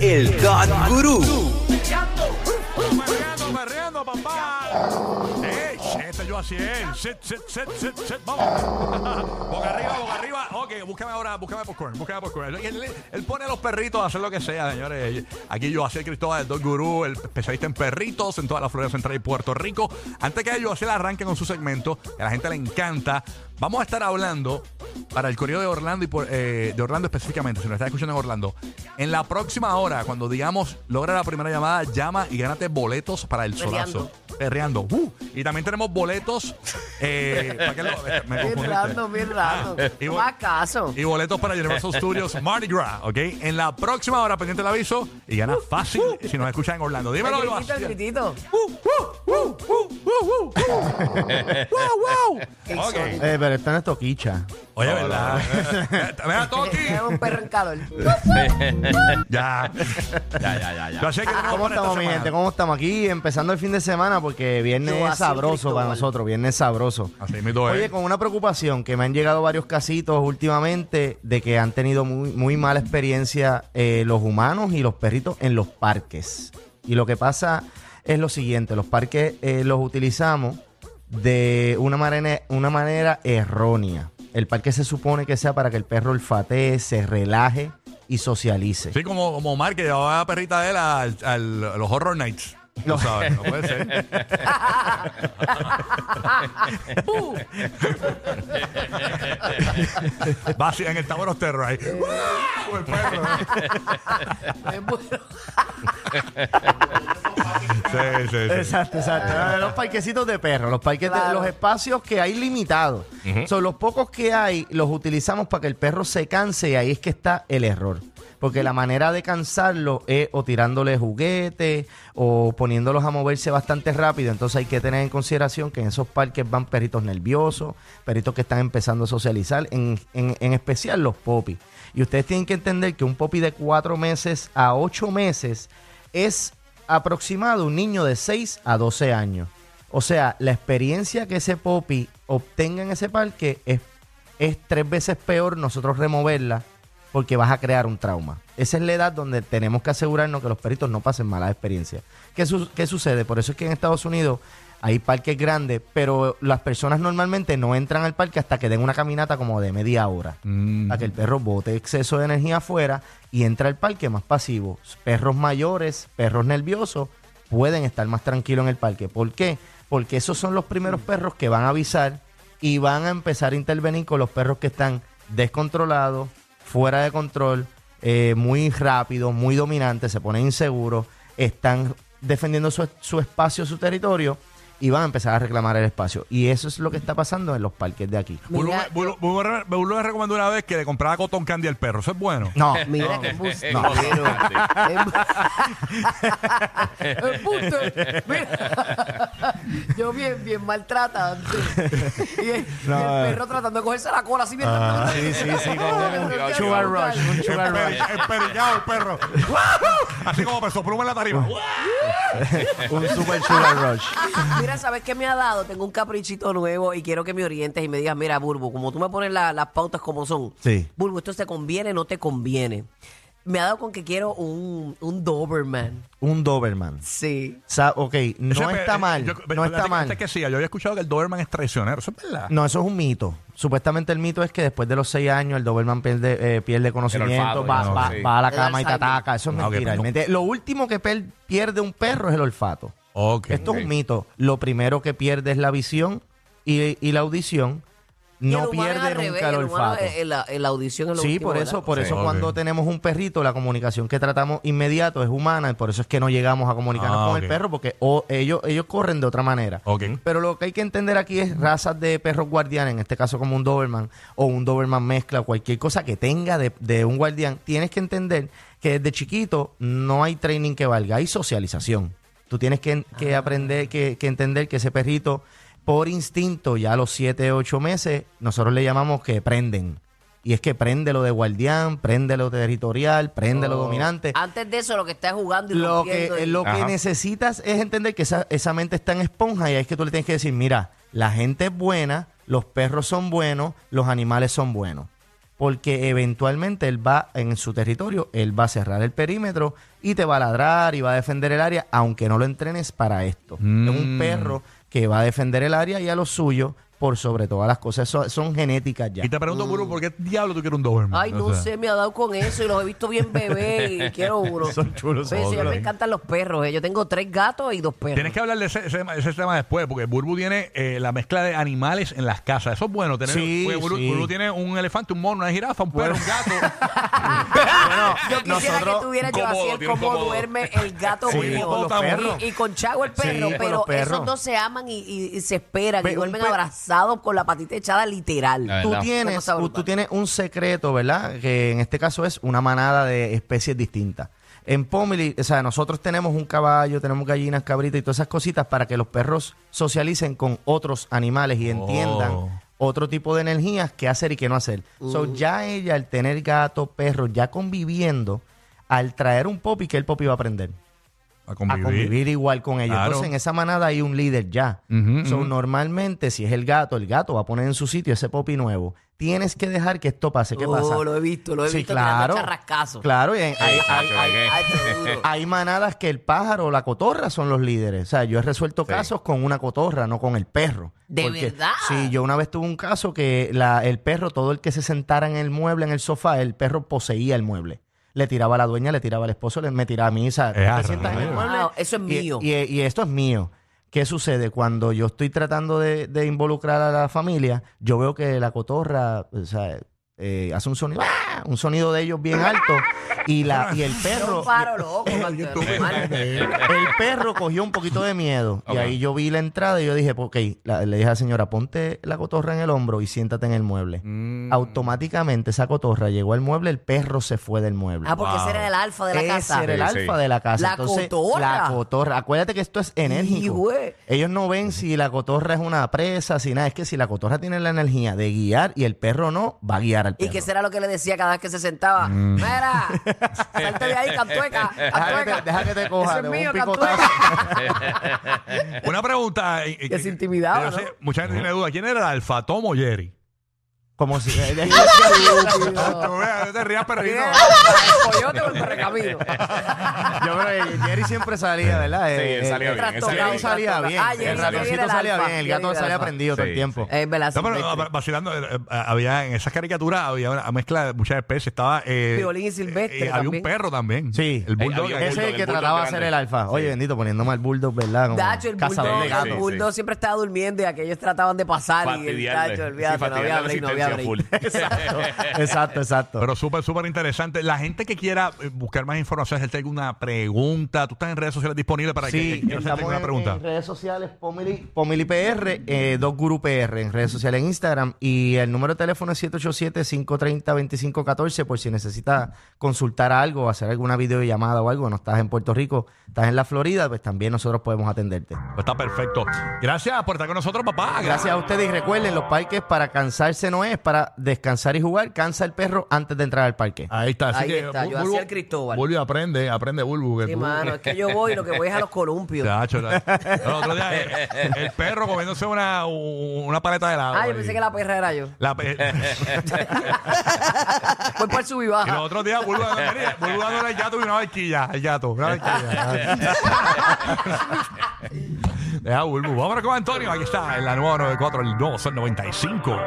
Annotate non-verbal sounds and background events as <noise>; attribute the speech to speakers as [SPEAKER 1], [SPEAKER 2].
[SPEAKER 1] el God Guru.
[SPEAKER 2] ¡Ey! Este yo así es. Sit, sit, sit, sit, sit. Vamos. <laughs> boca arriba, boca arriba. Ok, búscame ahora, búscame popcorn, búscame popcorn. Él, él- pone a los perritos a hacer lo que sea, señores. Aquí yo el Cristóbal, el Dog Guru, el especialista en perritos en toda la Florida Central y Puerto Rico. Antes que yo el arranque con su segmento, a la gente le encanta. Vamos a estar hablando para el correo de Orlando y por- eh, de Orlando específicamente, si nos estás escuchando en Orlando. En la próxima hora, cuando digamos logra la primera llamada, llama y gánate boletos para el solazo. Perreando. Uh, y también tenemos boletos. Eh, <laughs> ¿para qué lo- me
[SPEAKER 3] Bien
[SPEAKER 2] confundiste.
[SPEAKER 3] random, bien random.
[SPEAKER 2] Ah, y
[SPEAKER 3] No
[SPEAKER 2] bo-
[SPEAKER 3] hagas caso.
[SPEAKER 2] y boletos para Universal Studios Mardi Gras, ¿ok? En la próxima hora, pendiente el aviso y gana fácil si nos escuchan en Orlando. Dímelo,
[SPEAKER 3] El gritito, el
[SPEAKER 2] Sebastián.
[SPEAKER 3] gritito.
[SPEAKER 2] ¡Wow, wow! Ok.
[SPEAKER 4] Eh, pero esto no es toquicha.
[SPEAKER 2] Oye, ¿verdad? <laughs> Mira, Toki.
[SPEAKER 3] Es un perro en calor. <laughs>
[SPEAKER 2] Ya.
[SPEAKER 5] Ya, ya, ya, ya.
[SPEAKER 2] Yo sé que tenemos
[SPEAKER 4] ¿Cómo estamos, mi gente? ¿Cómo estamos aquí? Empezando el fin de semana porque viernes
[SPEAKER 3] Yo
[SPEAKER 4] es
[SPEAKER 3] así,
[SPEAKER 4] sabroso para nosotros, viernes sabroso.
[SPEAKER 2] Así mismo es.
[SPEAKER 4] Oye, con una preocupación que me han llegado varios casitos últimamente de que han tenido muy, muy mala experiencia eh, los humanos y los perritos en los parques. Y lo que pasa es lo siguiente, los parques eh, los utilizamos de una manera, una manera errónea. El parque se supone que sea para que el perro olfatee, se relaje y socialice.
[SPEAKER 2] Sí, como, como Omar, que llevaba a la perrita de él al- al- a los Horror Nights. No sabes, no puede ser. <laughs> Va así en el Tower of Terror ahí. Como el perro. <laughs>
[SPEAKER 3] Es bueno. <laughs>
[SPEAKER 2] Sí, sí, sí.
[SPEAKER 4] Exacto, exacto. Los parquecitos de perros, los parques de-
[SPEAKER 3] Claro.
[SPEAKER 4] los espacios que hay limitados. Son los pocos que hay, los utilizamos para que el perro se canse y ahí es que está el error. Porque la manera de cansarlo es o tirándole juguetes o poniéndolos a moverse bastante rápido. Entonces hay que tener en consideración que en esos parques van perritos nerviosos, perritos que están empezando a socializar, en, en- en especial los popis. Y ustedes tienen que entender que un popi de cuatro meses a ocho meses es aproximado un niño de 6 a 12 años. O sea, la experiencia que ese popi obtenga en ese parque es, es tres veces peor nosotros removerla porque vas a crear un trauma. Esa es la edad donde tenemos que asegurarnos que los perritos no pasen malas experiencias. ¿Qué, su- qué sucede? Por eso es que en Estados Unidos hay parques grandes, pero las personas normalmente no entran al parque hasta que den una caminata como de media hora
[SPEAKER 2] Mm.
[SPEAKER 4] para que el perro bote exceso de energía afuera y entra al parque más pasivo. Perros mayores, perros nerviosos, pueden estar más tranquilos en el parque. ¿Por qué? Porque esos son los primeros perros que van a avisar y van a empezar a intervenir con los perros que están descontrolados, fuera de control, eh, muy rápidos, muy dominantes, se ponen inseguros, están defendiendo su, su espacio, su territorio y van a empezar a reclamar el espacio. Y eso es lo que está pasando en los parques de aquí.
[SPEAKER 3] Mira,
[SPEAKER 2] me- Bulbo- Bulbo me- Bulbo me recomendó una vez que le comprara cotton candy al perro. Eso es bueno.
[SPEAKER 4] No, <laughs>
[SPEAKER 3] Mira.
[SPEAKER 5] No.
[SPEAKER 3] Embuste. <laughs> Mira. <laughs> <laughs> Yo bien, bien maltratante. <laughs> Y el, y
[SPEAKER 4] No,
[SPEAKER 3] el
[SPEAKER 4] eh.
[SPEAKER 3] perro tratando de cogerse la cola así bien
[SPEAKER 4] Ah, sí, sí, sí, <laughs> con un sugar rush, un sugar rush.
[SPEAKER 2] Emperillado el perro. Así como peso pluma en la tarima.
[SPEAKER 4] Un super sugar rush.
[SPEAKER 3] Mira, ¿sabes qué me ha dado? Tengo un caprichito nuevo y quiero que me orientes y me digas, mira, Burbu, como tú me pones la- las pautas como son.
[SPEAKER 4] Sí.
[SPEAKER 3] Burbu, ¿esto te conviene no te conviene? Me ha dado con que quiero un, un Doberman.
[SPEAKER 4] Un Doberman.
[SPEAKER 3] Sí.
[SPEAKER 4] Sa- ok, no está mal.
[SPEAKER 2] yo-
[SPEAKER 4] no está mal.
[SPEAKER 2] que sí, yo había escuchado que el Doberman es traicionero. Eso es verdad.
[SPEAKER 4] No, eso es un mito. Supuestamente el mito es que después de los seis años el Doberman pierde, eh, pierde conocimiento,
[SPEAKER 5] olfato,
[SPEAKER 4] va,
[SPEAKER 5] no,
[SPEAKER 4] va-
[SPEAKER 5] sí.
[SPEAKER 4] va a la cama y te
[SPEAKER 3] Alzheimer.
[SPEAKER 4] ataca. Eso es
[SPEAKER 2] Ah, ok,
[SPEAKER 4] mentira.
[SPEAKER 2] pero no-
[SPEAKER 4] Realmente, Lo último que per- pierde un perro es el olfato.
[SPEAKER 2] Ok.
[SPEAKER 4] Esto es un mito. Lo primero que pierde es la visión y, y la audición. No pierde nunca
[SPEAKER 3] revés,
[SPEAKER 4] el olfato.
[SPEAKER 3] es- en la, en la audición es lo
[SPEAKER 4] Sí,
[SPEAKER 3] último,
[SPEAKER 4] por eso,
[SPEAKER 3] ¿verdad?
[SPEAKER 4] por
[SPEAKER 2] Sí.
[SPEAKER 4] eso cuando tenemos un perrito, la comunicación que tratamos inmediato es humana, y por eso es que no llegamos a comunicarnos
[SPEAKER 2] Ah,
[SPEAKER 4] con el perro, porque o- ellos, ellos corren de otra manera.
[SPEAKER 2] Ok.
[SPEAKER 4] Pero lo que hay que entender aquí es razas de perros guardianes, en este caso como un Doberman, o un Doberman mezcla, o cualquier cosa que tenga de, de un guardián, tienes que entender que desde chiquito no hay training que valga, hay socialización. Tú tienes que, que aprender, que, que entender que ese perrito, por instinto, ya a los 7, 8 meses, nosotros le llamamos que prenden. Y es que prende lo de guardián, prende lo territorial, prende lo dominante.
[SPEAKER 3] Antes de eso, lo que está jugando y
[SPEAKER 4] Lo que,
[SPEAKER 3] y-
[SPEAKER 4] lo que necesitas es entender que esa, esa mente está en esponja y ahí es que tú le tienes que decir, mira, la gente es buena, los perros son buenos, los animales son buenos. porque eventualmente él va en su territorio, él va a cerrar el perímetro y te va a ladrar y va a defender el área, aunque no lo entrenes para esto. Es un perro que va a defender el área y a lo suyo por sobre todas las cosas. Eso- son genéticas ya.
[SPEAKER 2] Y te pregunto, Burbu, ¿por qué diablo tú quieres un Doberman?
[SPEAKER 3] Ay, no
[SPEAKER 2] O sea,
[SPEAKER 3] sé, me ha dado con eso y los he visto bien bebé y <laughs> quiero uno.
[SPEAKER 4] Son chulos,
[SPEAKER 3] Sí, sí, a mí
[SPEAKER 4] chulos.
[SPEAKER 3] me encantan los perros. eh. Yo tengo tres gatos y dos perros.
[SPEAKER 2] Tienes que hablar de ese, ese, ese tema después, porque Burbu tiene eh, la mezcla de animales en las casas. Eso es bueno. Tener,
[SPEAKER 4] Sí,
[SPEAKER 2] porque Burbu,
[SPEAKER 4] sí.
[SPEAKER 2] Burbu tiene un elefante, un mono, una jirafa, un perro, un gato. <laughs>
[SPEAKER 4] Bueno, <laughs>
[SPEAKER 3] Yo quisiera
[SPEAKER 4] nosotros-
[SPEAKER 3] que tuviera yo así el cómo duerme el gato
[SPEAKER 4] Sí,
[SPEAKER 3] mío.
[SPEAKER 4] con los perros.
[SPEAKER 3] Y, y con Chago el perro,
[SPEAKER 4] con
[SPEAKER 3] pero
[SPEAKER 4] los perros.
[SPEAKER 3] esos dos se aman y, y- y se esperan
[SPEAKER 4] Pe-
[SPEAKER 3] y
[SPEAKER 4] un
[SPEAKER 3] duermen
[SPEAKER 4] pe-
[SPEAKER 3] abrazados con la patita echada literal.
[SPEAKER 1] La
[SPEAKER 4] tú
[SPEAKER 1] verdad.
[SPEAKER 4] Tienes,
[SPEAKER 3] cosa
[SPEAKER 4] tú,
[SPEAKER 3] brutal.
[SPEAKER 4] tienes un secreto, ¿verdad? Que en este caso es una manada de especies distintas. En Pomeli, o sea, nosotros tenemos un caballo, tenemos gallinas, cabritas y todas esas cositas para que los perros socialicen con otros animales y entiendan
[SPEAKER 2] Oh.
[SPEAKER 4] otro tipo de energías que hacer y qué no hacer. So, ya ella, al tener gato, perro, ya conviviendo, al traer un popi, que el popi va a aprender
[SPEAKER 2] A
[SPEAKER 4] a
[SPEAKER 2] convivir.
[SPEAKER 4] igual con ellos.
[SPEAKER 2] Claro.
[SPEAKER 4] Entonces, en esa manada hay un líder ya. So,
[SPEAKER 2] ujú.
[SPEAKER 4] Normalmente, si es el gato, el gato va a poner en su sitio ese popi nuevo. Tienes que dejar que esto pase. ¿Qué
[SPEAKER 3] Oh,
[SPEAKER 4] pasa?
[SPEAKER 3] lo he visto, lo he
[SPEAKER 4] Sí,
[SPEAKER 3] visto
[SPEAKER 4] claro. Claro, y hay, hay- hay- hay- manadas que el pájaro o la cotorra son los líderes. O sea, yo he resuelto
[SPEAKER 1] Sí.
[SPEAKER 4] casos con una cotorra, no con el perro.
[SPEAKER 3] ¿De verdad?
[SPEAKER 4] Sí, yo una vez tuve un caso que la, el perro, todo el que se sentara en el mueble, en el sofá, el perro poseía el mueble. Le tiraba a la dueña, le tiraba al esposo, le, me tiraba a mí. O sea, tú te sientas en el
[SPEAKER 2] rayos.
[SPEAKER 4] mueble.
[SPEAKER 3] Wow, eso es
[SPEAKER 4] y-
[SPEAKER 3] mío.
[SPEAKER 4] Y, y esto es mío. ¿Qué sucede? Cuando yo estoy tratando de, de involucrar a la familia, yo veo que la cotorra o sea, eh, hace un sonido, ¡ah! un sonido de ellos bien alto y, la, y el perro...
[SPEAKER 3] Paro loco.
[SPEAKER 4] El perro cogió un poquito de miedo y ahí yo vi la entrada y yo dije, ok, la- le dije a la señora, ponte la cotorra en el hombro y siéntate en el mueble.
[SPEAKER 2] Mm.
[SPEAKER 4] Automáticamente esa cotorra llegó al mueble, el perro se fue del mueble.
[SPEAKER 3] Ah, porque ese era el alfa de la
[SPEAKER 4] Ese
[SPEAKER 3] casa.
[SPEAKER 4] era el
[SPEAKER 1] Sí,
[SPEAKER 4] alfa
[SPEAKER 1] sí.
[SPEAKER 4] de la casa.
[SPEAKER 3] La
[SPEAKER 4] Entonces,
[SPEAKER 3] cotorra.
[SPEAKER 4] La cotorra. Acuérdate que esto es enérgico. Ellos no ven si la cotorra es una presa, si nada. Es que si la cotorra tiene la energía de guiar y el perro no, va a guiar al
[SPEAKER 3] Y
[SPEAKER 4] perro.
[SPEAKER 3] que será lo que le decía cada vez que se sentaba. Mira, <laughs> salte de ahí, cantueca,
[SPEAKER 4] Deja que
[SPEAKER 3] cantueca.
[SPEAKER 4] te, deja que te coja,
[SPEAKER 3] Ese es
[SPEAKER 4] te doy
[SPEAKER 3] mío,
[SPEAKER 4] un picotazo. <laughs>
[SPEAKER 2] Una pregunta. eh, eh,
[SPEAKER 3] Que se
[SPEAKER 2] que-
[SPEAKER 3] intimidaba,
[SPEAKER 2] yo sé,
[SPEAKER 3] ¿no?
[SPEAKER 2] mucha gente tiene duda. ¿Quién era el alfa, Tom o Jerry?
[SPEAKER 4] Como si...
[SPEAKER 2] Tú veas, no te rías, perrito.
[SPEAKER 3] ¿El coyote o el perrecamino?
[SPEAKER 4] Yo creo que Jerry siempre salía, ¿verdad?
[SPEAKER 1] Sí,
[SPEAKER 4] Eh,
[SPEAKER 1] él salía
[SPEAKER 4] eh,
[SPEAKER 1] bien,
[SPEAKER 3] salía
[SPEAKER 4] Jerry
[SPEAKER 3] bien.
[SPEAKER 4] salía bien.
[SPEAKER 3] Ah, Jerry
[SPEAKER 4] el
[SPEAKER 3] salía bien,
[SPEAKER 4] ratoncito
[SPEAKER 3] el
[SPEAKER 4] salía
[SPEAKER 3] alfa.
[SPEAKER 4] bien. El
[SPEAKER 3] Jerry
[SPEAKER 4] gato
[SPEAKER 3] era
[SPEAKER 4] salía
[SPEAKER 3] alfa.
[SPEAKER 4] prendido todo el
[SPEAKER 1] Sí,
[SPEAKER 4] tiempo.
[SPEAKER 3] Es verdad,
[SPEAKER 2] No, pero
[SPEAKER 3] Silvestre.
[SPEAKER 2] vacilando, eh, eh, había en esas caricaturas había una mezcla de muchas especies. Estaba. Eh,
[SPEAKER 3] Violín y Silvestre
[SPEAKER 2] eh, había un
[SPEAKER 3] también.
[SPEAKER 2] perro también.
[SPEAKER 4] Sí.
[SPEAKER 2] El bulldog.
[SPEAKER 1] había un
[SPEAKER 2] aquel.
[SPEAKER 4] Ese es el que
[SPEAKER 1] el bulldog
[SPEAKER 4] trataba de
[SPEAKER 1] grande.
[SPEAKER 4] ser el alfa. Oye,
[SPEAKER 1] Sí.
[SPEAKER 4] bendito, poniéndome al bulldog, ¿verdad? Como
[SPEAKER 3] Dacho, el
[SPEAKER 4] cazador
[SPEAKER 3] bulldog,
[SPEAKER 4] de
[SPEAKER 1] Sí,
[SPEAKER 3] el
[SPEAKER 1] sí.
[SPEAKER 3] bulldog siempre estaba durmiendo y aquellos trataban de pasar y el
[SPEAKER 1] Fastidiarle. Sí,
[SPEAKER 3] olvídate, no había
[SPEAKER 1] fastidiarle la
[SPEAKER 3] break, no había
[SPEAKER 1] asistencia
[SPEAKER 3] break.
[SPEAKER 1] full. <laughs>
[SPEAKER 4] Exacto, exacto, exacto.
[SPEAKER 2] Pero súper, súper interesante. La gente que quiera eh, buscar más información, hacerte alguna pregunta, tú estás en redes sociales disponibles para que
[SPEAKER 4] Sí,
[SPEAKER 2] que quiera hacerte
[SPEAKER 4] estamos
[SPEAKER 2] alguna
[SPEAKER 4] en,
[SPEAKER 2] pregunta.
[SPEAKER 4] en redes sociales, Pomili, Pomili PR, eh, Dos Guru PR, en redes sociales, en Instagram. Y el número de teléfono es 787-530-2514 por si necesitas consultar algo, hacer alguna videollamada o algo. No estás en Puerto Rico, estás en la Florida, pues también nosotros podemos atenderte.
[SPEAKER 2] Pues está perfecto. Gracias por estar con nosotros, papá.
[SPEAKER 4] Gracias a ustedes y recuerden, los parques para cansarse no es, para descansar y jugar. Cansa el perro antes de entrar al parque.
[SPEAKER 2] Ahí está. Así
[SPEAKER 3] Ahí
[SPEAKER 2] que,
[SPEAKER 3] está, yo
[SPEAKER 2] Bulbu-
[SPEAKER 3] hacía el Cristóbal.
[SPEAKER 2] Bulbu aprende, aprende Bulbu. que
[SPEAKER 3] Sí,
[SPEAKER 2] tú-
[SPEAKER 3] mano, es que yo voy y lo que voy es a los columpios.
[SPEAKER 2] Chacho, la- <laughs> el otro día eh, el, perro comiéndose una, una paleta de helado.
[SPEAKER 3] Ah, yo
[SPEAKER 2] ahí.
[SPEAKER 3] pensé que la perra era yo.
[SPEAKER 2] La pe-
[SPEAKER 3] Fue por su y
[SPEAKER 2] y
[SPEAKER 3] baja.
[SPEAKER 2] los otros días Bulbu Bulbu dándole al gato y una barquilla. Al gato, una barquilla. <laughs> Deja Bulbu. Vámonos con Antonio. Aquí está en la nueva 94, el nuevo Sol 95.